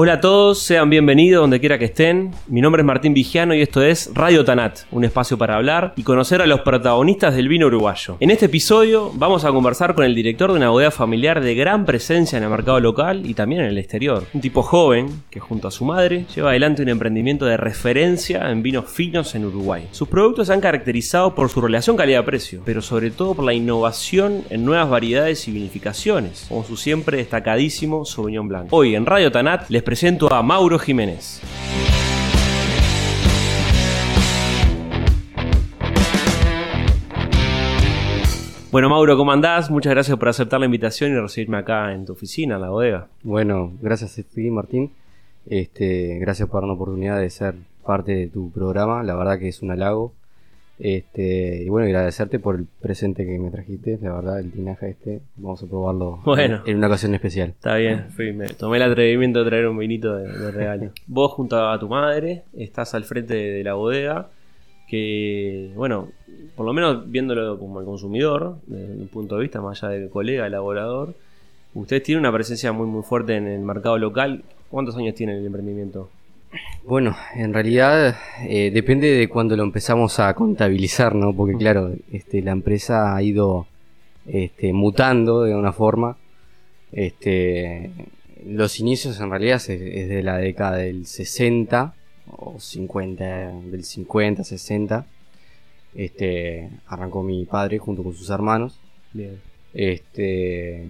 Hola a todos, sean bienvenidos donde quiera que estén. Mi nombre es Martín Vigiano y esto es Radio Tanat, un espacio para hablar y conocer a los protagonistas del vino uruguayo. En este episodio vamos a conversar con el director de una bodega familiar de gran presencia en el mercado local y también en el exterior. Un tipo joven que junto a su madre lleva adelante un emprendimiento de referencia en vinos finos en Uruguay. Sus productos se han caracterizado por su relación calidad-precio, pero sobre todo por la innovación en nuevas variedades y vinificaciones, como su siempre destacadísimo Sauvignon Blanc. Hoy en Radio Tanat les presento a Mauro Jiménez. Bueno, Mauro, ¿cómo andás? Muchas gracias por aceptar la invitación y recibirme acá en tu oficina, en la bodega. Bueno, gracias a Martín. Este, gracias por la oportunidad de ser parte de tu programa. La verdad que es un halago. Este, y bueno, agradecerte por el presente que me trajiste. La verdad, el tinaja este, vamos a probarlo Bueno. en una ocasión especial. Está bien, fui, me tomé el atrevimiento de traer un vinito de, de regalo. Vos junto a tu madre estás al frente de la bodega que, bueno, por lo menos viéndolo como el consumidor, desde un punto de vista más allá del colega, elaborador, ustedes tienen una presencia muy muy fuerte en el mercado local. ¿Cuántos años tiene el emprendimiento? Bueno, en realidad eh, depende de cuando lo empezamos a contabilizar, ¿no? Porque claro, este, la empresa ha ido este, mutando de una forma. Este, los inicios en realidad es, es de la década del 60 o 50, del 50, 60. Este, arrancó mi padre junto con sus hermanos. Bien. Este,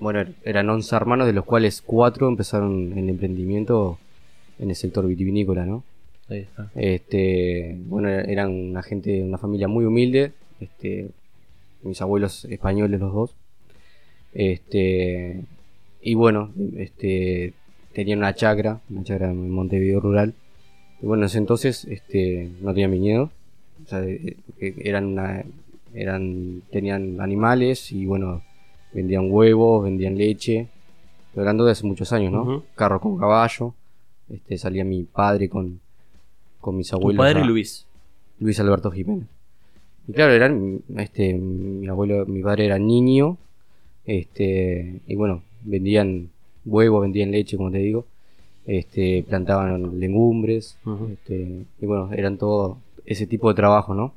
bueno, eran 11 hermanos, de los cuales 4 empezaron el emprendimiento en el sector vitivinícola, ¿no? Ahí está. Este, bueno, eran una gente, una familia muy humilde, este, mis abuelos españoles los dos. Este, y bueno, este, tenían una chacra, una chacra en Montevideo rural. Y bueno, en ese entonces, este, no tenían viñedos, o sea, eh, eh, eran una, eran, tenían animales y bueno, vendían huevos, vendían leche, hablando de hace muchos años, ¿no? Ujú. Carro con caballo, este, salía mi padre con, con mis Tu abuelos. padre a- Luis. Luis Alberto Jiménez. Y claro, eran, este, mi abuelo, mi padre era niño, este, y bueno, vendían huevos, vendían leche, como te digo, este, plantaban legumbres, este, y bueno, eran todo ese tipo de trabajo, ¿no?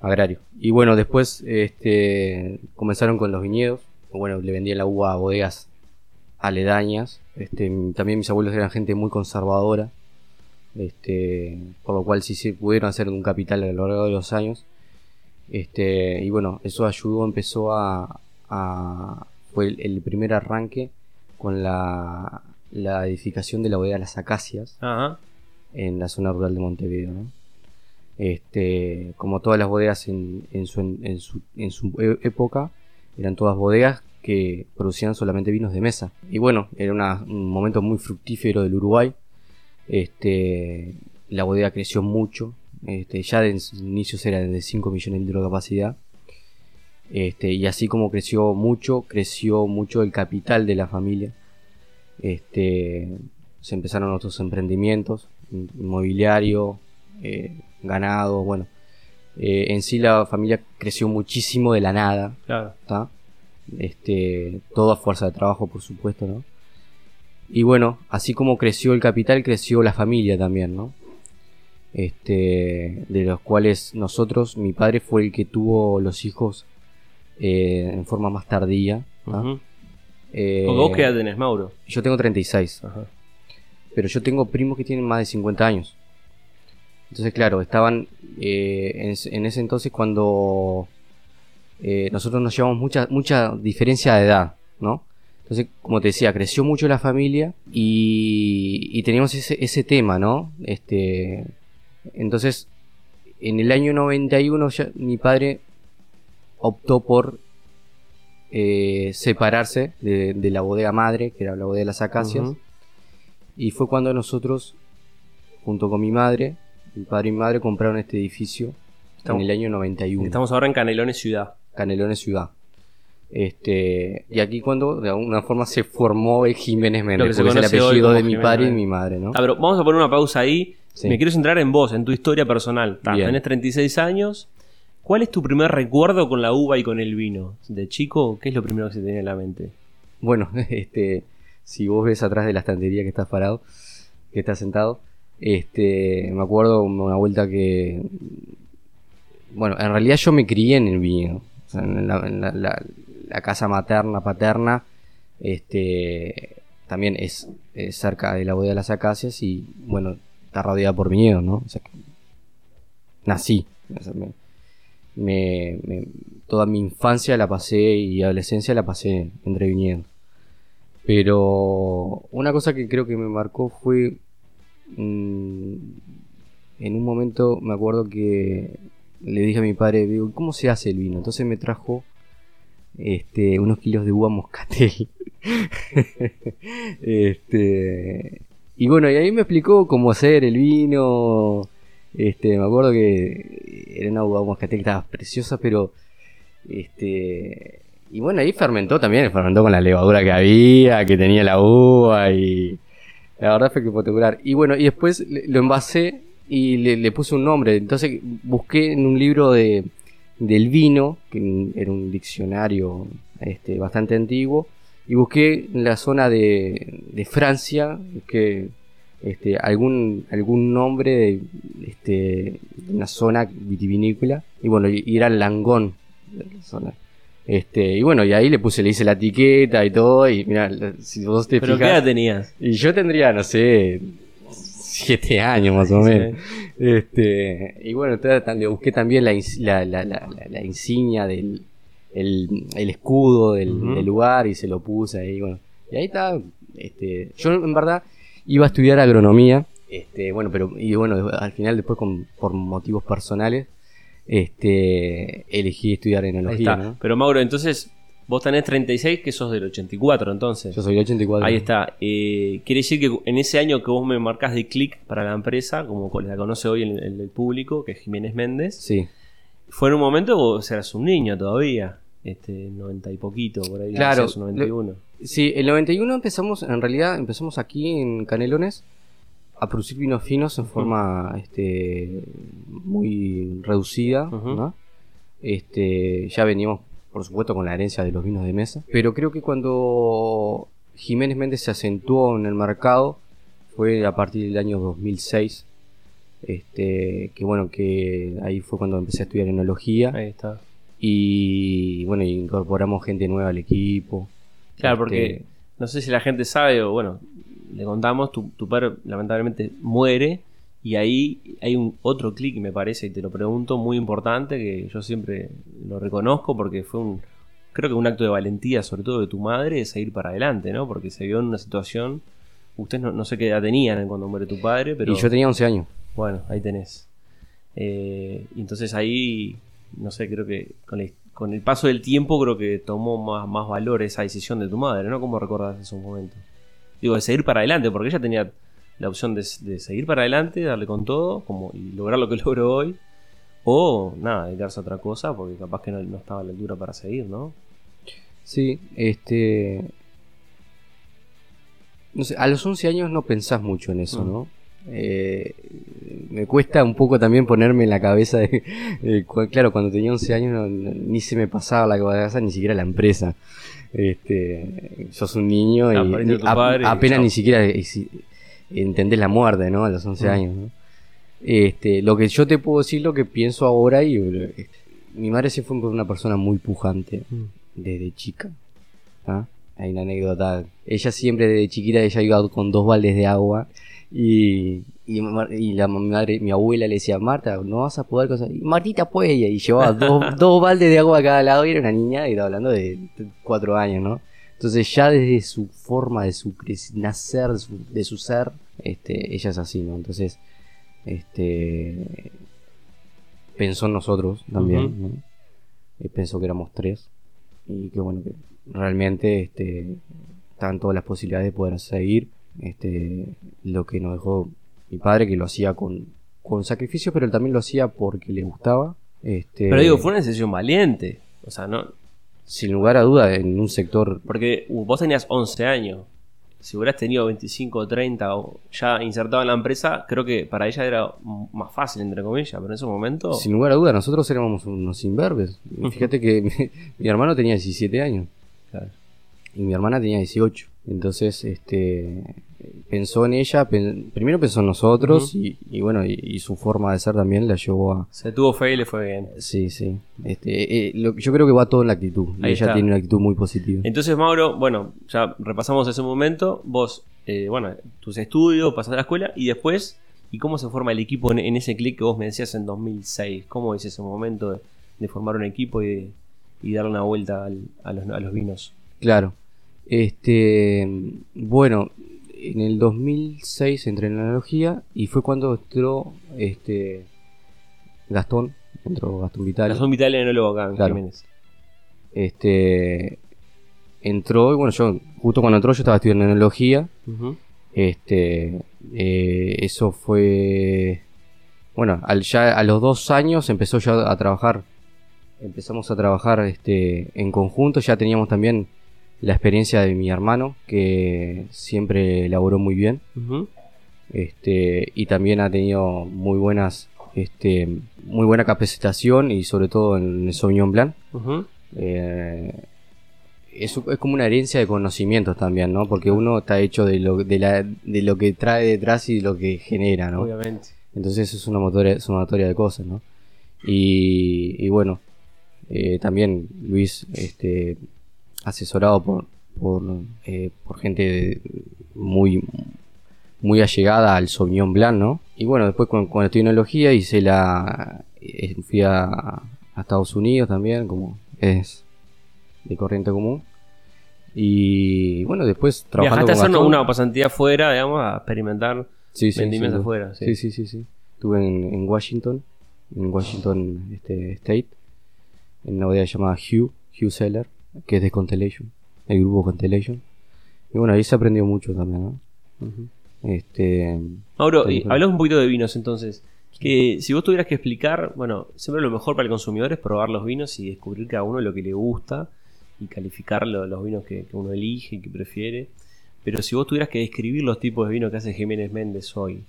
Agrario. Y bueno, después, este, comenzaron con los viñedos, bueno, le vendían la uva a bodegas aledañas, este, también mis abuelos eran gente muy conservadora, este, por lo cual sí se pudieron hacer un capital a lo largo de los años. Este, y bueno, eso ayudó, empezó a, a- fue el, el primer arranque con la, la edificación de la bodega Las Acacias Ajá. en la zona rural de Montevideo. ¿no? Este, como todas las bodegas en, en su, en, su, en su e- época, eran todas bodegas que producían solamente vinos de mesa. Y bueno, era una- un momento muy fructífero del Uruguay. Este, la bodega creció mucho. Este, ya de sus inicios era de 5 millones de litros de capacidad. Este, y así como creció mucho, creció mucho el capital de la familia. Este, se empezaron otros emprendimientos, in- inmobiliario, eh, ganado, bueno. Eh, en sí la familia creció muchísimo de la nada, Claro. Este, todo a fuerza de trabajo, por supuesto, ¿no? Y bueno, así como creció el capital, creció la familia también, ¿no? Este, de los cuales nosotros, mi padre fue el que tuvo los hijos eh, en forma más tardía. ¿tá? Ujú. Eh, ¿Vos qué edad tenés, Mauro? Yo tengo 36, Ajá. pero yo tengo primos que tienen más de 50 años. Entonces, claro, estaban eh, en, en ese entonces cuando eh, nosotros nos llevamos mucha, mucha diferencia de edad, ¿no? Entonces, como te decía, creció mucho la familia y, y teníamos ese, ese tema, ¿no? Este, entonces, en el año 91 ya mi padre optó por eh, separarse de, de la bodega madre, que era la bodega de las acacias. Y fue cuando nosotros, junto con mi madre, mi padre y mi madre compraron este edificio Estamos- en el año 91. Estamos ahora en Canelones Ciudad. Canelones Ciudad. Este, y aquí cuando de alguna forma se formó el Jiménez Méndez, que se porque es el apellido de mi padre y Méndez. mi madre, ¿no? Ah, pero vamos a poner una pausa ahí. Sí. Me quiero centrar en vos, en tu historia personal. Ta, tenés 36 años. ¿Cuál es tu primer recuerdo con la uva y con el vino? De chico, ¿qué es lo primero que se te viene a la mente? Bueno, este, si vos ves atrás de la estantería que estás parado, que estás sentado, este, me acuerdo una vuelta que, bueno, en realidad yo me crié en el viñedo, o sea, en la, en la- casa materna, paterna, este, también es, cerca de la bodega de las acacias y, bueno, está rodeada por viñedos, ¿no? O sea, que nací, toda mi infancia la pasé y adolescencia la pasé entre viñedos. Pero una cosa que creo que me marcó fue mm, en un momento me acuerdo que le dije a mi padre, digo, ¿cómo se hace el vino? Entonces me trajo este, unos kilos de uva moscatel. este, y bueno, y ahí me explicó cómo hacer el vino. Este, me acuerdo que era una uva moscatel que estaba preciosa, pero este y bueno, ahí fermentó también, fermentó con la levadura que había, que tenía la uva y la verdad fue que espectacular. Y bueno, y después lo envasé y le, le puse un nombre. Entonces busqué en un libro de, del vino, que era un diccionario este, bastante antiguo, y busqué en la zona de, de Francia, que este, algún, algún nombre de, este, de una zona vitivinícola, y bueno, y, era Langón, de la zona. Este, y bueno, y ahí le puse, le hice la etiqueta y todo, y mira, si vos te ¿Pero qué fijas, edad tenías? y yo tendría, no sé, siete años más o menos. Este, y bueno, le busqué también la, la, la, la, la- la insignia del el, el escudo del, lugar y se lo puse ahí, bueno. Y ahí está, este, yo en verdad iba a estudiar agronomía, este, bueno, pero, y bueno, al final después con, por motivos personales, este, elegí estudiar enología. ¿no? Pero Mauro, entonces vos tenés 36, que sos del 84, entonces. Yo soy del 84. Ahí está. Eh, quiere decir que en ese año que vos me marcás de clic para la empresa, como la conoce hoy el, el- el público, que es Jiménez Méndez, Sí. fue en un momento que vos eras un niño todavía. Este, 90 y poquito, por ahí. Claro, no sé, 91. Sí, el 91 empezamos, en realidad empezamos aquí en Canelones a producir vinos finos en forma este, muy reducida. Este, ya veníamos, por supuesto, con la herencia de los vinos de mesa, pero creo que cuando Jiménez Méndez se acentuó en el mercado fue a partir del año 2006, este, que bueno, que ahí fue cuando empecé a estudiar enología Ahí está. y bueno, incorporamos gente nueva al equipo. Claro, Este, porque no sé si la gente sabe, o bueno, le contamos, tu, tu padre lamentablemente muere y ahí hay un otro clic, me parece, y te lo pregunto, muy importante, que yo siempre lo reconozco porque fue un, creo que un acto de valentía, sobre todo de tu madre, de seguir para adelante, ¿no? Porque se vio en una situación, ustedes no, no sé qué edad tenían cuando muere tu padre, pero Y yo tenía 11 años. bueno, ahí tenés. Eh, entonces ahí, no sé, creo que con el, con el paso del tiempo creo que tomó más, más valor esa decisión de tu madre, ¿no? ¿Cómo recordás esos momentos? Digo, de seguir para adelante, porque ella tenía la opción de, de seguir para adelante, darle con todo, como y lograr lo que logró hoy, o nada, dedicarse a otra cosa, porque capaz que no, no estaba a la altura para seguir, ¿no? Sí, este. No sé, a los 11 años no pensás mucho en eso, Mm. ¿no? Eh, me cuesta un poco también ponerme en la cabeza de. cu- claro, cuando tenía 11 años no- no- ni se me pasaba la cabeza ni siquiera la empresa. Este, sos un niño y Ah, a- apenas ni siquiera si- entendés la muerte, ¿no? A los 11 Mm. años, ¿no? Este, lo que yo te puedo decir, lo que pienso ahora, y eh, mi madre se fue una persona muy pujante desde chica. ¿ah? Hay una anécdota. Ella siempre desde chiquita ella iba con dos baldes de agua y, y, ma- y la mi madre, mi abuela le decía, Marta, no vas a poder cosas. Y Martita puede y llevaba dos, dos baldes de agua a cada lado y era una niña y estaba hablando de cuatro años, ¿no? Entonces ya desde su forma de su nacer, de su, de su ser, este, ella es así, ¿no? Entonces, este pensó en nosotros también. ¿no? Eh, pensó que éramos tres y que bueno que realmente este estaban todas las posibilidades de poder seguir este lo que nos dejó mi padre que lo hacía con con sacrificio pero él también lo hacía porque le gustaba este Pero digo, fue una decisión valiente. O sea, no. Sin lugar a duda en un sector Porque uh, vos tenías 11 años. Si hubieras tenido 25 o 30 o ya insertado en la empresa, creo que para ella era más fácil, entre comillas. Pero en ese momento. sin lugar a duda nosotros éramos unos imberbes fíjate que mi, mi hermano tenía 17 años Claro. y mi hermana tenía 18 Entonces, este, pensó en ella, pen- primero pensó en nosotros y, y bueno, y, y su forma de ser también la llevó a... Se tuvo fe y le fue bien. Sí, sí. Este, eh, lo- yo creo que va todo en la actitud. y Ahí ella está. tiene una actitud muy positiva. Entonces, Mauro, bueno, ya repasamos ese momento. Vos, eh, bueno, tus estudios, pasaste a la escuela y después, ¿y cómo se forma el equipo en, en ese clic que vos me decías en 2006? ¿Cómo es ese momento de, de formar un equipo y, de- y darle una vuelta al- a, los, a los vinos? Claro. Este, bueno, en el 2006 entré en analogía y fue cuando entró este Gastón, entró Gastón Vital. Gastón Vital, enólogo acá en Claro. Jiménez. Este entró y bueno, yo justo cuando entró yo estaba estudiando enología. Ujú. Este, eh, eso fue, bueno, al, ya a los dos años empezó ya a trabajar, empezamos a trabajar este, en conjunto, ya teníamos también la experiencia de mi hermano, que siempre laboró muy bien, este, y también ha tenido muy buenas, este, muy buena capacitación y sobre todo en el Sauvignon Blanc. Eh, es, es como una herencia de conocimientos también, ¿no? Porque uno está hecho de lo, de la, de lo que trae detrás y lo que genera, ¿no? Obviamente. Entonces es una motoria, sumatoria de cosas, ¿no? Y, y bueno, eh, también Luis, este, asesorado por, por, eh, por gente de- muy, muy allegada al Sauvignon Blanc, ¿no? Y bueno, después con, con estudié enología hice la, eh, fui a, a Estados Unidos también, como es de corriente común. Y bueno, después trabajando Viajaste a con hacer una, pasantía afuera, digamos, a experimentar Sí, sí, vendimias sí, afuera. Sí. Sí, sí, sí, sí. Estuve en, en Washington, en Washington este, State, en una bodega llamada Hugh, Hugh Seller, que es de Constellation, el grupo Constellation. Y bueno, ahí se aprendió mucho también, ¿no? Este, Mauro, y hablamos un poquito de vinos entonces. Que si vos tuvieras que explicar, bueno, siempre lo mejor para el consumidor es probar los vinos y descubrir cada uno lo que le gusta y calificar lo- los vinos que, que uno elige y que prefiere. Pero si vos tuvieras que describir los tipos de vino que hace Jiménez Méndez hoy,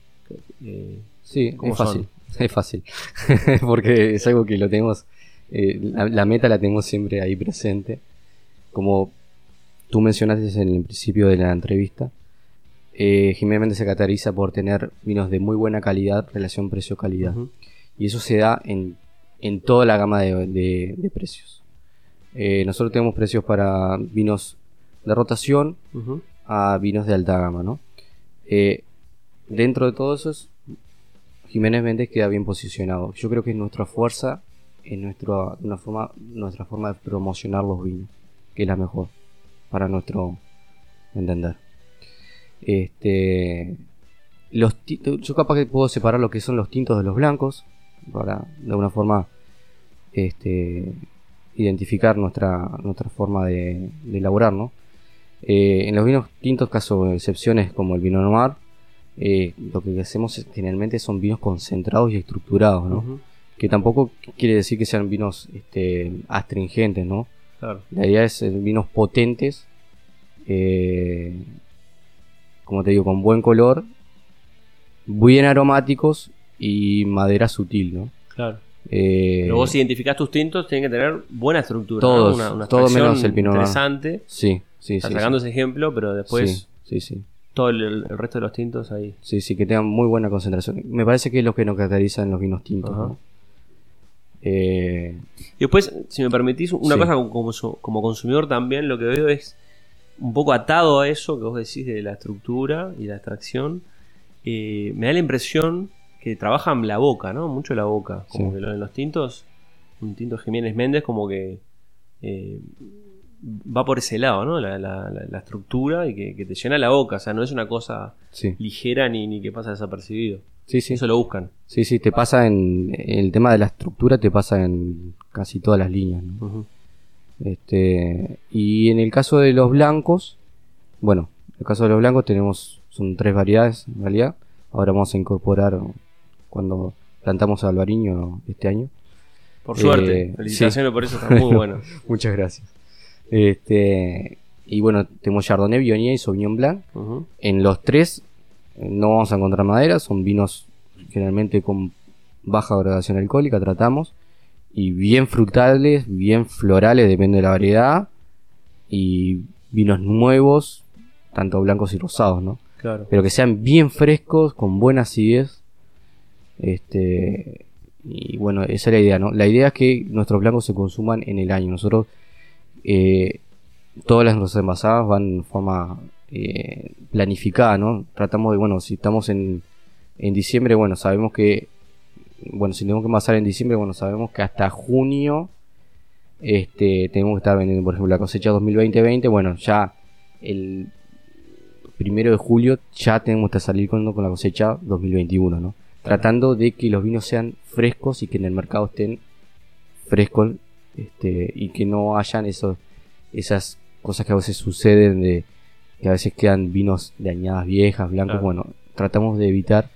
eh, sí, ¿Cómo es fácil, es fácil, porque es algo que lo tenemos, eh, la, la meta la tenemos siempre ahí presente. Como tú mencionaste en el principio de la entrevista, eh, Jiménez Méndez se caracteriza por tener vinos de muy buena calidad, relación precio-calidad. Y eso se da en, en toda la gama de, de- de precios. Eh, nosotros tenemos precios para vinos de rotación a vinos de alta gama, ¿no? Eh, dentro de todo eso, es- Jiménez Méndez queda bien posicionado. Yo creo que es nuestra fuerza, es nuestra, una forma, nuestra forma de promocionar los vinos, que es la mejor para nuestro entender. Este, los ti- yo capaz que puedo separar lo que son los tintos de los blancos para de alguna forma este, identificar nuestra, nuestra forma de, de elaborar, ¿no? Eh, en los vinos tintos, caso excepciones como el vino noir, eh, lo que hacemos es- generalmente son vinos concentrados y estructurados, ¿no? Que tampoco quiere decir que sean vinos este, astringentes, ¿no? Claro. La idea es eh, vinos potentes, eh, como te digo, con buen color, bien aromáticos y madera sutil, ¿no? Claro. Eh, Pero vos identificás tus tintos, tienen que tener buena estructura. Todos, ¿no? una, una todo menos el Pinot interesante. Sí, sí, Está sí. sacando sí. ese ejemplo, pero después Sí, sí, sí. todo el, el resto de los tintos ahí. Sí, sí, que tengan muy buena concentración. Me parece que es lo que nos caracteriza en los vinos tintos. Ajá. ¿no? Eh, Y después, si me permitís, una Sí. cosa como, como su- como consumidor también lo que veo es un poco atado a eso que vos decís de la estructura y la extracción. eh, me da la impresión que trabajan la boca, ¿no? Mucho la boca. Como Sí. que lo- en los tintos, un tinto Jiménez Méndez como que eh, va por ese lado, ¿no? La, la- la- la estructura y que, que te llena la boca. O sea, no es una cosa sí, ligera ni, ni que pasa desapercibido. Sí, sí. Eso lo buscan. Sí, sí, te pasa en, en el tema de la estructura, te pasa en casi todas las líneas. ¿no? Este, y en el caso de los blancos, bueno, en el caso de los blancos tenemos, son tres variedades en realidad. Ahora vamos a incorporar cuando plantamos albariño este año. Por suerte. Eh, Felicitaciones por eso, está muy bueno. Muchas gracias. Este, y bueno, tenemos Chardonnay, Viognier y Sauvignon Blanc. En los tres no vamos a encontrar madera, son vinos generalmente con baja gradación alcohólica, tratamos. Y bien frutales, bien florales, depende de la variedad. Y vinos nuevos, tanto blancos y rosados, ¿no? Claro. Pero que sean bien frescos, con buena acidez. Este, y bueno, esa es la idea, ¿no? La idea es que nuestros blancos se consuman en el año. Nosotros, eh, todas las nuestras envasadas van en forma eh, planificada, ¿no? Tratamos de, bueno, si estamos en, en diciembre, bueno, sabemos que, bueno, si tenemos que envasar en diciembre, bueno, sabemos que hasta junio, este, tenemos que estar vendiendo, por ejemplo, la cosecha 2020-20, bueno, ya el primero de julio ya tenemos que salir con, con la cosecha 2021, ¿no? Tratando de que los vinos sean frescos y que en el mercado estén frescos este, y que no hayan esos, esas cosas que a veces suceden de que a veces quedan vinos de añadas viejas, blancos. Claro. Bueno, tratamos de evitar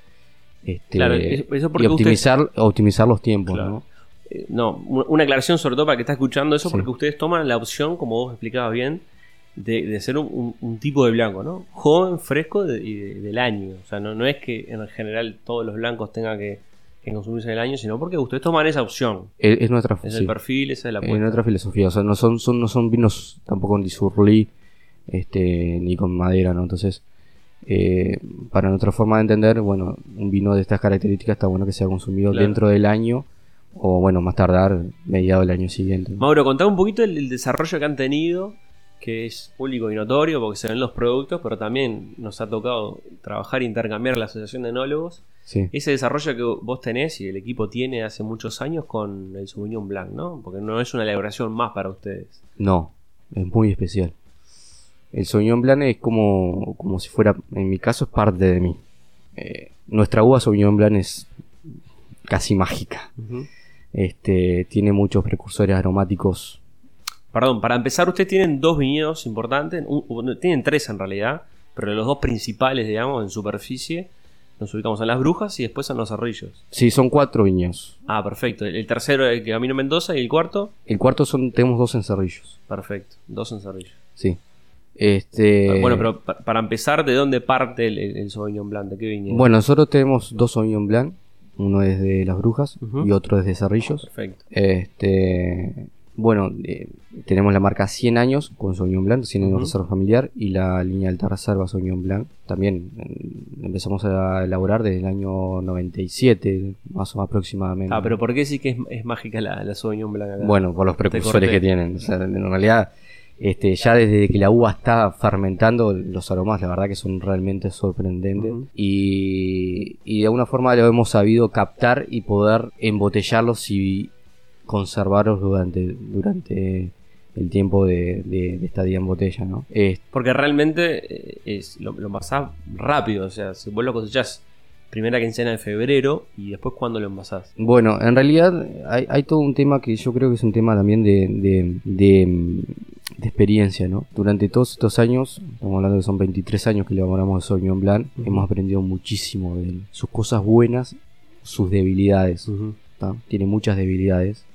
este, Claro, y usted- optimizar, optimizar los tiempos, Claro. ¿no? Eh, No, una aclaración sobre todo para que está escuchando eso, Sí. porque ustedes toman la opción, como vos explicabas bien, de, de ser un, un- un tipo de blanco, ¿no? Joven, fresco de- del año. O sea, no, no es que en general todos los blancos tengan que, que consumirse en el año, sino porque ustedes toman esa opción. Es, es nuestra, Es sí, el perfil, esa es la es nuestra filosofía. O sea, no son, son, no son vinos tampoco con disurlí este, ni con madera, ¿no? Entonces, eh, para nuestra forma de entender, bueno, un vino de estas características está bueno que sea consumido Claro. dentro del año o, bueno, más tardar mediado del año siguiente. Mauro, contá un poquito el, el desarrollo que han tenido, que es público y notorio, porque se ven los productos, pero también nos ha tocado trabajar e intercambiar la Asociación de Enólogos. Sí. Ese desarrollo que vos tenés y el equipo tiene hace muchos años con el Sauvignon Blanc, ¿no? Porque no es una elaboración más para ustedes. No, es muy especial. El Sauvignon Blanc es como, como si fuera, en mi caso, es parte de mí. Eh, nuestra uva Sauvignon Blanc es casi mágica. Este, tiene muchos precursores aromáticos. Perdón, para empezar, ustedes tienen dos viñedos importantes, un- tienen tres en realidad, pero los dos principales, digamos, en superficie, nos ubicamos en las brujas y después en los cerrillos. Sí, son cuatro viñedos. Ah, perfecto. El, el tercero es el Camino Mendoza y el cuarto, El cuarto son, tenemos dos encerrillos. perfecto, dos en cerrillos. Sí. Este, bueno, pero pa- para empezar, ¿de dónde parte el, el, Sauvignon Blanc? ¿De qué viñedo? Bueno, nosotros tenemos dos Sauvignon Blanc. Uno es de Las Brujas y otro es de Cerrillos. Perfecto. Este, bueno, eh, tenemos la marca 100 años con Sauvignon Blanc, 100 años Ujú. de reserva familiar y la línea Alta Reserva Sauvignon Blanc. También eh, empezamos a elaborar desde el año 97, más o menos aproximadamente. Ah, pero ¿por qué sí que es, es mágica la, la Sauvignon Blanc? Bueno, por los precursores que tienen. O sea, en realidad, este, ya desde que la uva está fermentando, los aromas, la verdad que son realmente sorprendentes. Y, y de alguna forma lo hemos sabido captar y poder embotellarlos y conservarlos durante, durante el tiempo de, de, de estadía en botella, ¿no? Es- Porque realmente eh, es, lo, lo rápido, o sea, si vos lo cosechás primera quincena de febrero y después cuando lo envasás. Bueno, en realidad hay, hay todo un tema que yo creo que es un tema también de, de, de, de experiencia, ¿no? Durante todos estos años, estamos hablando de que son 23 años que elaboramos el Sauvignon Blanc, Ujú. hemos aprendido muchísimo de él. Sus cosas buenas, sus debilidades. ¿tá? Tiene muchas debilidades,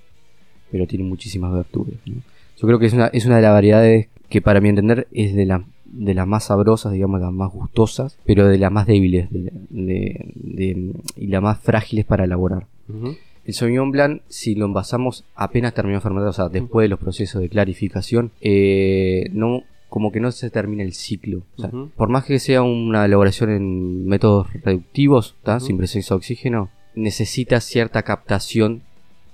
pero tiene muchísimas virtudes. ¿no? Yo creo que es una, es una de las variedades que para mi entender es de, la- de las más sabrosas, digamos, las más gustosas, pero de las más débiles de- de- de- y las más frágiles para elaborar. Ujú. El Sauvignon Blanc, si lo envasamos apenas terminó de fermentar, o sea, después de los procesos de clarificación, eh, no, como que no se termina el ciclo. O sea. Por más que sea una elaboración en métodos reductivos. Ujú. sin presencia de oxígeno, necesita cierta captación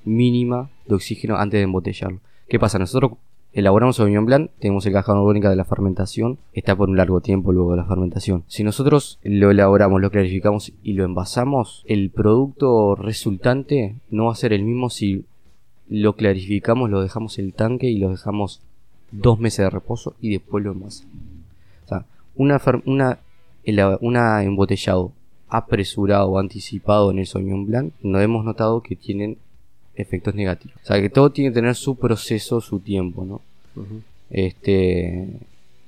mínima de oxígeno antes de embotellarlo. ¿Qué pasa? Nosotros elaboramos Sauvignon Blanc, tenemos el caja orgánica de la fermentación, está por un largo tiempo luego de la fermentación. Si nosotros lo elaboramos, lo clarificamos y lo envasamos, el producto resultante no va a ser el mismo si lo clarificamos, lo dejamos en el tanque y lo dejamos dos meses de reposo y después lo envasamos. O sea, una, una, una embotellado apresurado o anticipado en el Sauvignon Blanc, no hemos notado que tienen efectos negativos. O sea, que todo tiene que tener su proceso, su tiempo, ¿no? Este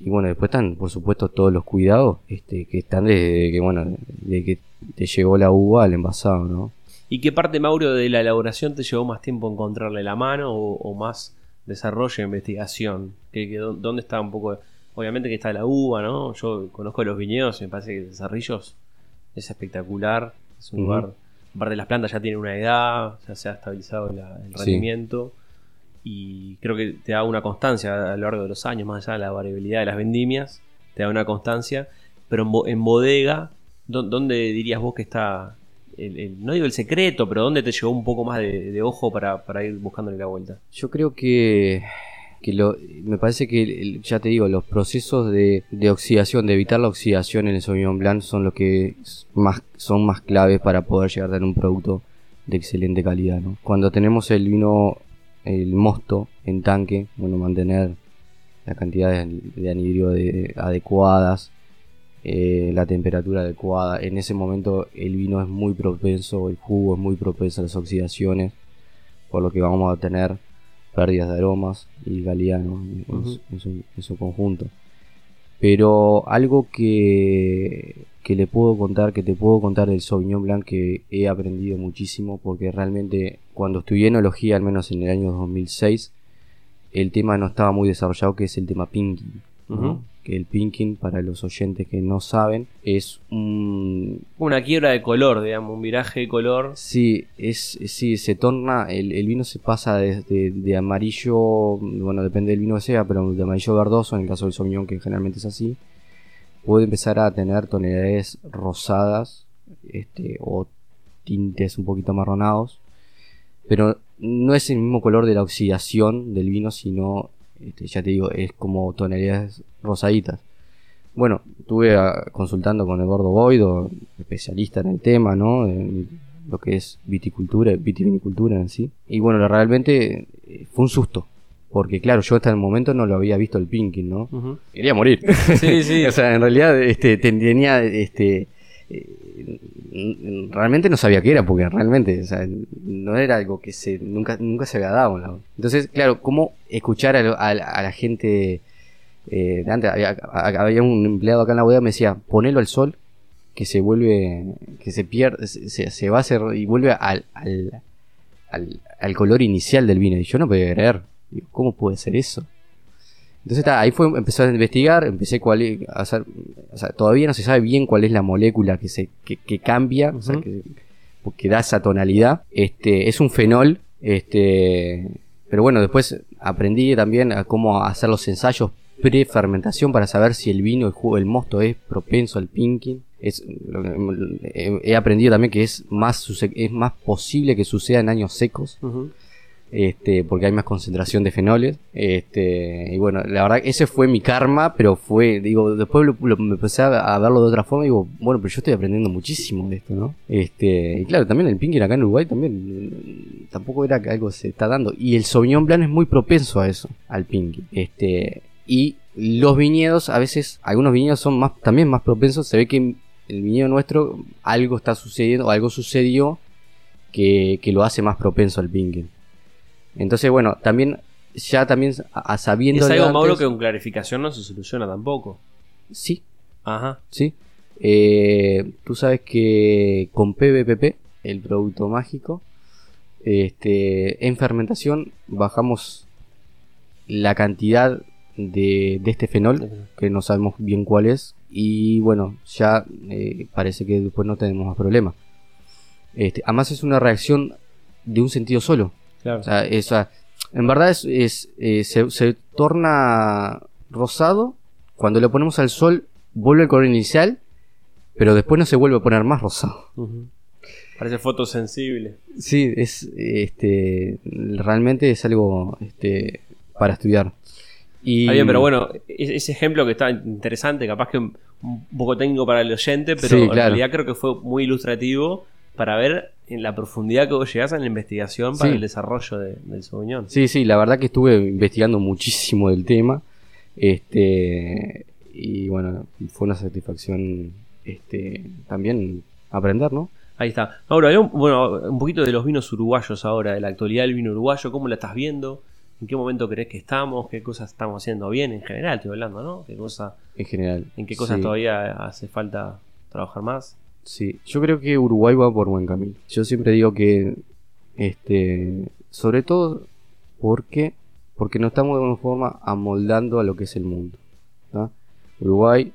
y bueno, después están, por supuesto, todos los cuidados este, que están desde que, bueno, de que te llegó la uva al envasado, ¿no? ¿Y qué parte, Mauro, de la elaboración te llevó más tiempo encontrarle la mano o, o más desarrollo e investigación? ¿Qué, qué- dó- ¿Dónde está un poco? Obviamente que está la uva, ¿no? Yo conozco los viñedos y me parece que Cerrillos es espectacular. Es un lugar. Aparte, de las plantas ya tienen una edad, ya se ha estabilizado la- el Sí. rendimiento. Y creo que te da una constancia a lo largo de los años, más allá de la variabilidad de las vendimias, te da una constancia. Pero en, bo- en bodega, ¿dó- ¿dónde dirías vos que está, el, el- no digo el secreto, pero dónde te llegó un poco más de, de ojo para, para ir buscándole la vuelta? Yo creo que, que lo, me parece que, ya te digo, los procesos de, de oxidación, de evitar la oxidación en el Sauvignon Blanc son los que más, son más claves para poder llegar a tener un producto de excelente calidad. ¿no? Cuando tenemos el vino, el mosto en tanque, bueno, mantener la cantidad de, de anhidrio de- adecuadas, eh, la temperatura adecuada. En ese momento el vino es muy propenso, el jugo es muy propenso a las oxidaciones, por lo que vamos a tener pérdidas de aromas y calidad ¿no? en, su, en su- en su conjunto. Pero algo que, que le puedo contar, que te puedo contar del Sauvignon Blanc que he aprendido muchísimo, porque realmente cuando estudié enología, al menos en el año 2006, el tema no estaba muy desarrollado, que es el tema. ¿no? Que el pinking, para los oyentes que no saben, es un, Una quiebra de color, digamos, un viraje de color. Sí, es, sí, se torna, el, el vino se pasa de, de- de amarillo, bueno, depende del vino que sea, pero de amarillo verdoso, en el caso del Sauvignon, que generalmente es así, puede empezar a tener tonalidades rosadas, este, o tintes un poquito marronados, pero no es el mismo color de la oxidación del vino, sino, este, ya te digo, es como tonalidades rosaditas. Bueno, estuve ah, consultando con Eduardo Boido, especialista en el tema, ¿no? En lo que es viticultura, vitivinicultura en sí. Y bueno, realmente eh, fue un susto. Porque claro, yo hasta el momento no lo había visto el pinking, ¿no? Quería morir. Sí, sí. o sea, en realidad este, tenía este eh, realmente no sabía qué era porque realmente no era algo que se nunca nunca se había dado la- entonces claro cómo escuchar a, lo- a a la gente eh, había, un empleado acá en la bodega que me decía ponelo al sol que se vuelve que se pierde se, va a hacer y vuelve al, al, al, al color inicial del vino y yo no podía creer. Cómo puede ser eso entonces ahí fue, empezó a investigar, empecé cuál es- a hacer, o sea, todavía no se sabe bien cuál es la molécula que se, que, que cambia, o sea, que, que da esa tonalidad. Este, es un fenol, este, pero bueno, después aprendí también a cómo hacer los ensayos pre-fermentación para saber si el vino, el jugo, el mosto es propenso al pinking. Es, he aprendido también que es más, es más posible que suceda en años secos. Este, porque hay más concentración de fenoles. Este, y bueno, la verdad, ese fue mi karma, pero fue, digo, después lo, me empecé a, a verlo de otra forma y digo, bueno, pero yo estoy aprendiendo muchísimo de esto, ¿no? Este, y claro, también el pinking acá en Uruguay también mm, tampoco era que algo se está dando. Y el Sauvignon Blanc es muy propenso a eso, al pinking. Este, y los viñedos, a veces, algunos viñedos son más, también más propensos. Se ve que el viñedo nuestro algo está sucediendo, o algo sucedió que, que lo hace más propenso al pinking. Entonces, bueno, también, ya también a, a sabiendo. Es algo, de Mauro, antes- que con clarificación no se soluciona tampoco. Sí, Ajá. sí. Eh, tú sabes que con PBPP, el producto mágico, este, en fermentación bajamos la cantidad de, de este fenol, que no sabemos bien cuál es, y bueno, ya eh, parece que después no tenemos más problemas. Este, además es una reacción de un sentido solo. Claro. O sea, esa, en verdad es, es, eh, se, se torna rosado. Cuando lo ponemos al sol, vuelve el color inicial. Pero después no se vuelve a poner más rosado. Ujú. Parece fotosensible. Sí, es este realmente es algo este, para estudiar. Y, Está bien, pero bueno, ese ejemplo que está interesante, capaz que un poco técnico para el oyente, pero Sí, en realidad creo que fue muy ilustrativo para ver en la profundidad que vos llegás en la investigación para Sí. el desarrollo de- del Sauvignon. Sí, sí, la verdad que estuve investigando muchísimo del tema. Este y bueno, fue una satisfacción este también aprender, ¿no? Ahí está. Un, bueno, un poquito de los vinos uruguayos ahora, de la actualidad del vino uruguayo, ¿cómo la estás viendo? ¿En qué momento crees que estamos? ¿Qué cosas estamos haciendo bien en general? Estoy hablando, ¿no? ¿Qué cosa, En general. ¿En qué cosas Sí. todavía hace falta trabajar más? Sí, yo creo que Uruguay va por buen camino. Yo siempre digo que, este, sobre todo porque, porque nos estamos de alguna forma amoldando a lo que es el mundo. ¿tá? Uruguay,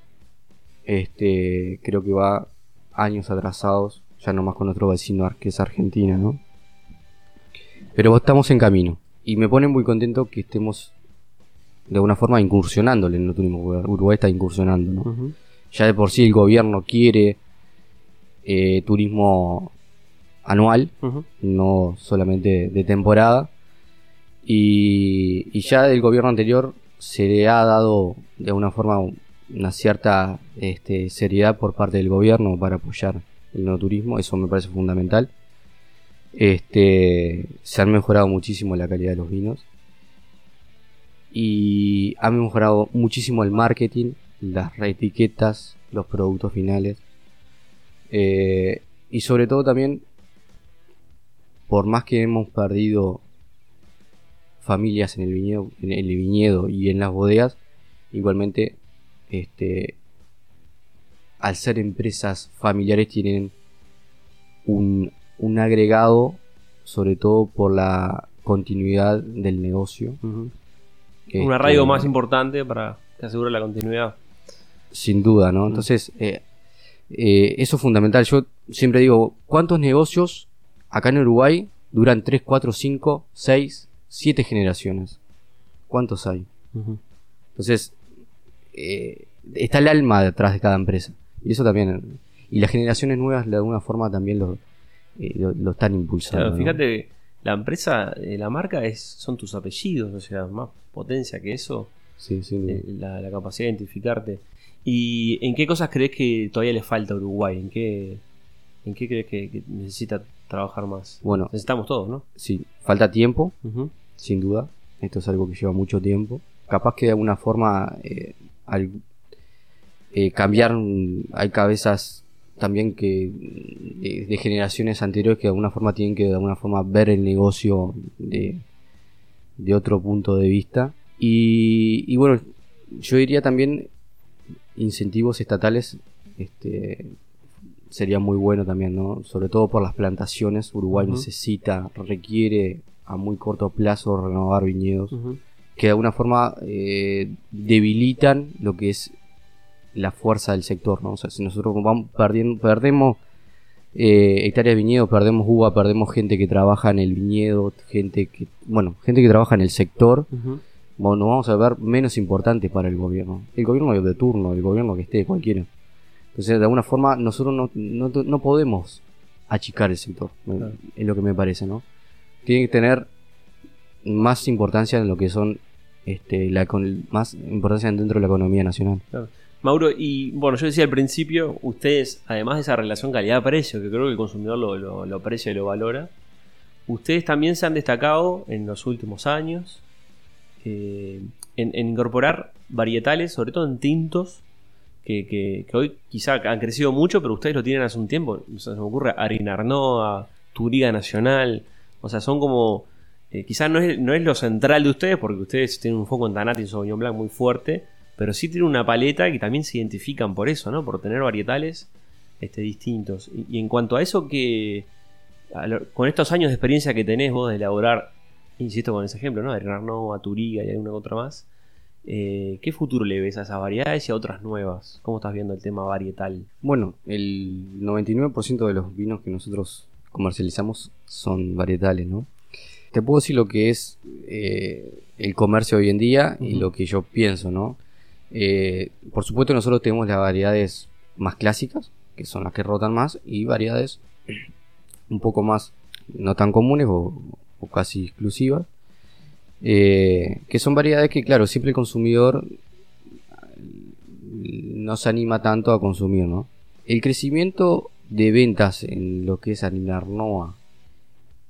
este, creo que va años atrasados, ya no más con otro vecino que es Argentina, ¿no? Pero estamos en camino y me pone muy contento que estemos de alguna forma incursionando en el turismo. Uruguay está incursionando, ¿no? Ya de por sí el gobierno quiere eh, turismo anual, no solamente de temporada. Y, y ya del gobierno anterior se le ha dado de alguna forma una cierta este, seriedad por parte del gobierno para apoyar el no turismo, eso me parece fundamental. Este, se han mejorado muchísimo la calidad de los vinos y ha mejorado muchísimo el marketing, las reetiquetas, los productos finales eh, y sobre todo también por más que hemos perdido familias en el viñedo, en el viñedo y en las bodegas, igualmente este al ser empresas familiares tienen un, un agregado sobre todo por la continuidad del negocio. Ujú. Este, Un arraigo más importante para que asegure la continuidad. Sin duda, ¿no? Entonces, eh, eh, eso es fundamental. Yo siempre digo, ¿cuántos negocios acá en Uruguay duran 3, 4, 5, 6, 7 generaciones? ¿Cuántos hay? Entonces, eh, está el alma detrás de cada empresa. Y eso también. Y las generaciones nuevas de alguna forma también lo, eh, lo, lo están impulsando. Claro, ¿no? fíjate, la empresa, la marca es, son tus apellidos, o sea, más potencia que eso, Sí, la, la capacidad de identificarte. ¿Y en qué cosas crees que todavía le falta a Uruguay? ¿En qué, en qué crees que, que necesita trabajar más? Bueno, Necesitamos todos, ¿no? sí, falta tiempo, Ujú. sin duda. Esto es algo que lleva mucho tiempo. Capaz que de alguna forma eh, al eh, cambiar, mm, hay cabezas también que de, de generaciones anteriores que de alguna forma tienen que de alguna forma ver el negocio de, de otro punto de vista. Y, y bueno, yo diría también incentivos estatales este, sería muy bueno también, ¿no? Sobre todo por las plantaciones. Uruguay necesita, requiere a muy corto plazo renovar viñedos que de alguna forma eh, debilitan lo que es la fuerza del sector, ¿no? O sea, si nosotros vamos perdiendo, perdemos eh, hectáreas de viñedo, perdemos uva, perdemos gente que trabaja en el viñedo, gente que, bueno, gente que trabaja en el sector. Bueno, nos vamos a ver menos importantes para el gobierno. El gobierno de turno, el gobierno que esté, cualquiera. Entonces, de alguna forma, nosotros no, no, no podemos achicar el sector, Claro. es lo que me parece, ¿no? Tiene que tener más importancia en lo que son este, la más importancia dentro de la economía nacional. Mauro, y bueno, yo decía al principio, ustedes, además de esa relación calidad-precio, que creo que el consumidor lo, lo- lo aprecia y lo valora, ustedes también se han destacado en los últimos años eh, en, en incorporar varietales, sobre todo en tintos, que, hoy quizá han crecido mucho, pero ustedes lo tienen hace un tiempo. Se me ocurre Arinarnoa, Turiga Nacional, o sea, son como... eh, quizá no es, no es lo central de ustedes, porque ustedes tienen un foco en Tanat y Sauvignon Blanc muy fuerte, pero sí tienen una paleta que también se identifican por eso, ¿no? Por tener varietales este, distintos. Y, en cuanto a eso, que con estos años de experiencia que tenés vos de elaborar, insisto con ese ejemplo, ¿no? De a Turiga y alguna otra más, eh, ¿qué futuro le ves a esas variedades y a otras nuevas? ¿Cómo estás viendo el tema varietal? Bueno, el 99% de los vinos que nosotros comercializamos son varietales, ¿no? Te puedo decir lo que es eh, el comercio hoy en día y lo que yo pienso, ¿no? Eh, por supuesto nosotros tenemos las variedades más clásicas, que son las que rotan más, y variedades un poco más no tan comunes o, o casi exclusivas, eh, que son variedades que, claro, siempre el consumidor no se anima tanto a consumir, ¿no? El crecimiento de ventas en lo que es Arinarnoa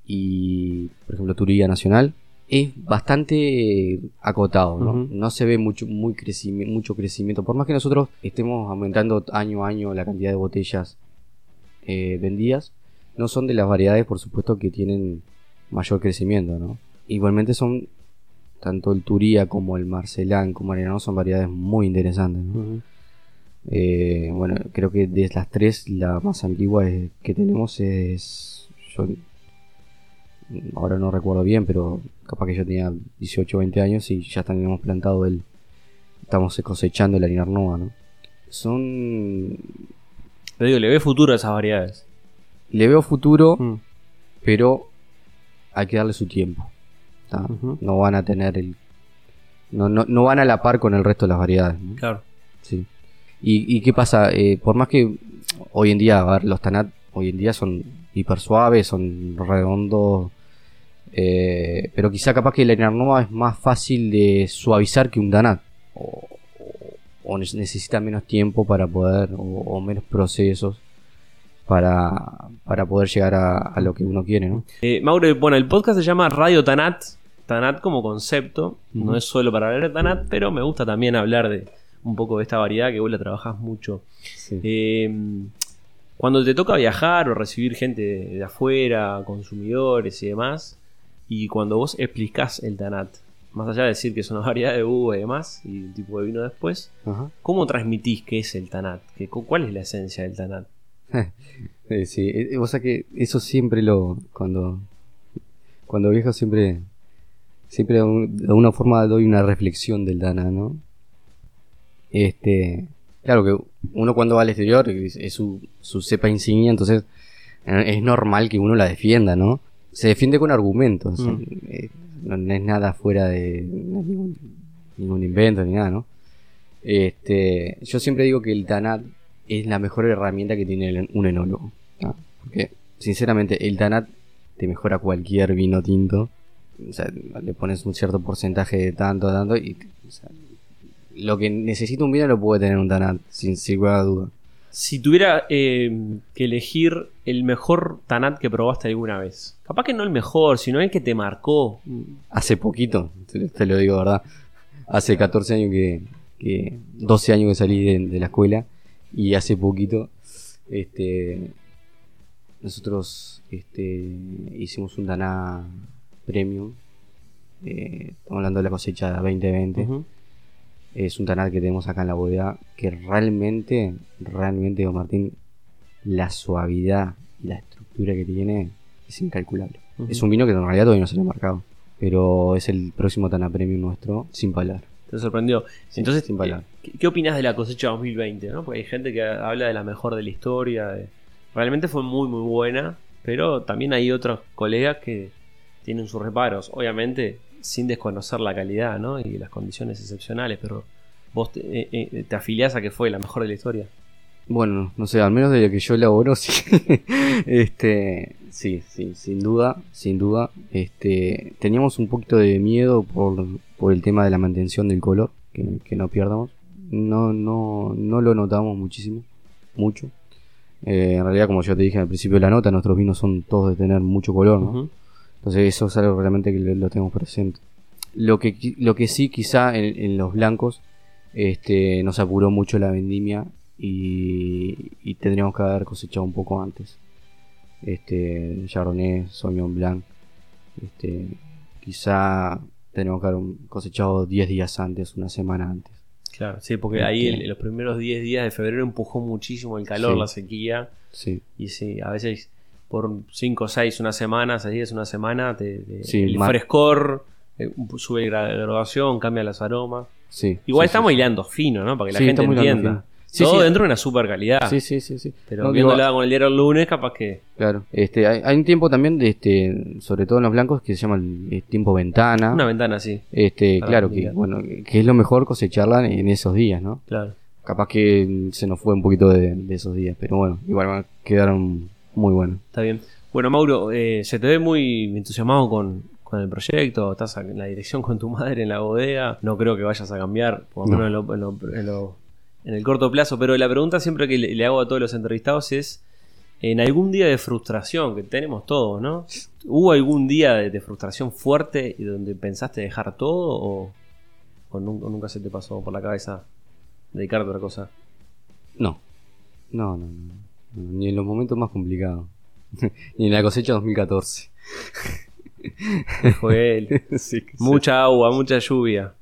y, por ejemplo, Turilla Nacional es bastante acotado, ¿no? No se ve mucho, muy crecimi- mucho crecimiento. Por más que nosotros estemos aumentando año a año la cantidad de botellas eh, vendidas, no son de las variedades, por supuesto, que tienen mayor crecimiento, ¿no? Igualmente son tanto el Turía como el Marcelán como el Arenano son variedades muy interesantes, ¿no? Eh, bueno, creo que de las tres, la más antigua que tenemos es. Yo ahora no recuerdo bien, pero capaz que yo tenía 18 o 20 años y ya teníamos plantado el. Estamos cosechando el Arinarnoa, ¿no? Son. Te digo, le ve futuro a esas variedades. Le veo futuro, Mm. pero hay que darle su tiempo. No van a tener el, No, no, no van a la par con el resto de las variedades. ¿no? Claro. Sí. ¿Y, y qué pasa? Eh, por más que hoy en día, a ver, los Tanat hoy en día son hiper suaves, son redondos. eh, pero quizá capaz que la Inarnoa es más fácil de suavizar que un Tanat. O, o- o ne- necesita menos tiempo para poder, o, o menos procesos para, para poder llegar a, a lo que uno quiere, ¿no? Eh, Mauro, bueno, el podcast se llama Radio Tanat. Tanat como concepto. No es solo para hablar de Tanat, pero me gusta también hablar de un poco de esta variedad que vos la trabajás mucho. Sí. Eh, cuando te toca viajar o recibir gente de, afuera, consumidores y demás, y cuando vos explicás el Tanat, más allá de decir que es una variedad de uva y demás, y un tipo de vino después. ¿cómo transmitís qué es el Tanat? ¿Qué, cu- ¿Cuál es la esencia del Tanat? Eh, sí, eh, o sea que eso siempre lo. Cuando. Cuando viajo siempre. Siempre de, un- de alguna forma doy una reflexión del Dana, ¿no? Este. Claro que uno cuando va al exterior es, su, su cepa insignia, entonces eh, es normal que uno la defienda, ¿no? Se defiende con argumentos. Mm. eh, no, es nada fuera de ningún, ningún invento ni nada, ¿no? Este, yo siempre digo que el Tanat es la mejor herramienta que tiene un enólogo. Porque, sinceramente, el Tanat te mejora cualquier vino tinto. O sea, le pones un cierto porcentaje de tanto, tanto, y o sea, lo que necesita un vino lo puede tener un Tanat, sin, sin lugar a duda. Si tuviera eh, que elegir el mejor Tanat que probaste alguna vez, capaz que no el mejor, sino el que te marcó. Hace poquito, te, te lo digo, ¿verdad? Hace 14 años que, que 12 años que salí de, de la escuela y hace poquito este nosotros este hicimos un Daná Premium. eh, estamos hablando de la cosecha 2020. Ujú. Es un Tanat que tenemos acá en la bodega que realmente, realmente, don Martín, la suavidad y la estructura que tiene es incalculable. Es un vino que en realidad todavía no se le ha marcado. Pero es el próximo Tana Premium nuestro, sin palar. Te sorprendió. Entonces, sin palabras. ¿qué, qué opinas de la cosecha 2020? ¿no? Porque hay gente que habla de la mejor de la historia. de- Realmente fue muy, muy buena. Pero también hay otros colegas que tienen sus reparos. Obviamente, sin desconocer la calidad ¿no? y las condiciones excepcionales. Pero vos te, eh, eh, te afiliás a que fue la mejor de la historia. Bueno, no sé, al menos de lo que yo elaboro, sí. este, sí, sí, sin duda, sin duda. Este, teníamos un poquito de miedo por, por el tema de la mantención del color, que, que no pierdamos. No, no, no lo notamos muchísimo, mucho. Eh, en realidad, como yo te dije al principio de la nota, nuestros vinos son todos de tener mucho color, ¿no? Entonces eso es algo realmente que lo, tenemos presente. Lo que, lo que sí quizá en, en los blancos este, nos apuró mucho la vendimia y, y tendríamos que haber cosechado un poco antes. Este, Chardonnay, Sauvignon Blanc, este, quizá tendríamos que haber cosechado 10 días antes, una semana antes. Claro, sí, porque ahí en los primeros 10 días de febrero empujó muchísimo el calor, Sí. la sequía. Sí, Y sí, a veces por 5 6, una semana, 6 días, una semana, te, te- Sí, el frescor eh, sube la graduación, cambia los aromas. sí. Igual estamos hilando fino, ¿no? Para que la gente entienda. Sí, Todo sí. dentro de una super calidad. Sí, sí, sí, sí. Pero No, digo, viéndola con el diario el lunes, capaz que. Claro. Este, hay, hay un tiempo también, de este, sobre todo en los blancos, que se llama el, tiempo ventana. Una ventana así, Este, Para claro que, bueno, que es lo mejor cosecharla en esos días, ¿no? claro. Capaz que se nos fue un poquito de, de esos días, pero bueno, igual quedaron muy buenos. Está bien. Bueno, Mauro, eh, se te ve muy entusiasmado con, con el proyecto. Estás en la dirección con tu madre en la bodega. No creo que vayas a cambiar, por lo No. menos en, lo- en lo- en lo- en el corto plazo. Pero la pregunta siempre que le, le hago a todos los entrevistados es: en algún día de frustración, que tenemos todos, ¿no? ¿Hubo algún día de, de frustración fuerte y donde pensaste dejar todo o, o nunca, o nunca se te pasó por la cabeza dedicarte a otra cosa? No, no, no, no, no, ni en los momentos más complicados, ni en la cosecha 2014. Fue él. Sí, mucha agua, mucha lluvia.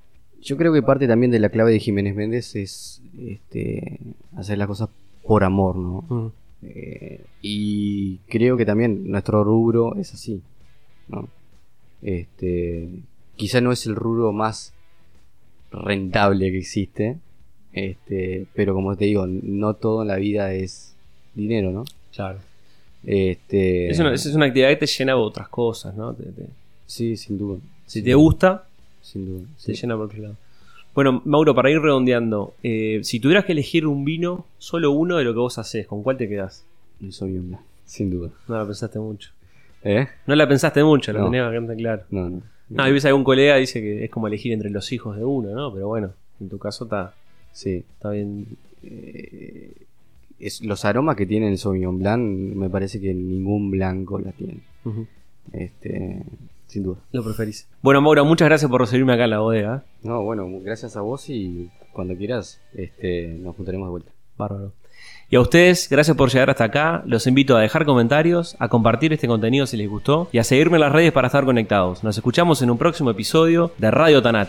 Yo creo que parte también de la clave de Jiménez Méndez es este, hacer las cosas por amor, ¿no? Mm. Eh, y creo que también nuestro rubro es así, ¿no? Este, quizá no es el rubro más rentable que existe, este, pero como te digo, no todo en la vida es dinero, ¿no? Claro. Este, Es una, es una actividad que te llena de otras cosas, ¿no? Te- te- sí, sin duda. si te gusta, sin duda. Se sí. llena por otro lado. Bueno, Mauro, para ir redondeando, eh, si tuvieras que elegir un vino, solo uno de lo que vos hacés, ¿con cuál te quedás? El Sauvignon Blanc, sin duda. No la pensaste mucho. ¿Eh? No la pensaste mucho, lo No. tenías bastante claro. No, no. No, y ves algún colega dice que es como elegir entre los hijos de uno, ¿no? Pero bueno, en tu caso está, Sí. está bien. Eh, es, los aromas que tiene el Sauvignon Blanc me parece que ningún blanco la tiene. Este, sin duda. Lo preferís. Bueno, Mauro, muchas gracias por recibirme acá en la bodega. No, bueno, gracias a vos y cuando quieras este, nos juntaremos de vuelta. Bárbaro. Y a ustedes, gracias por llegar hasta acá. Los invito a dejar comentarios, a compartir este contenido si les gustó y a seguirme en las redes para estar conectados. Nos escuchamos en un próximo episodio de Radio Tanat.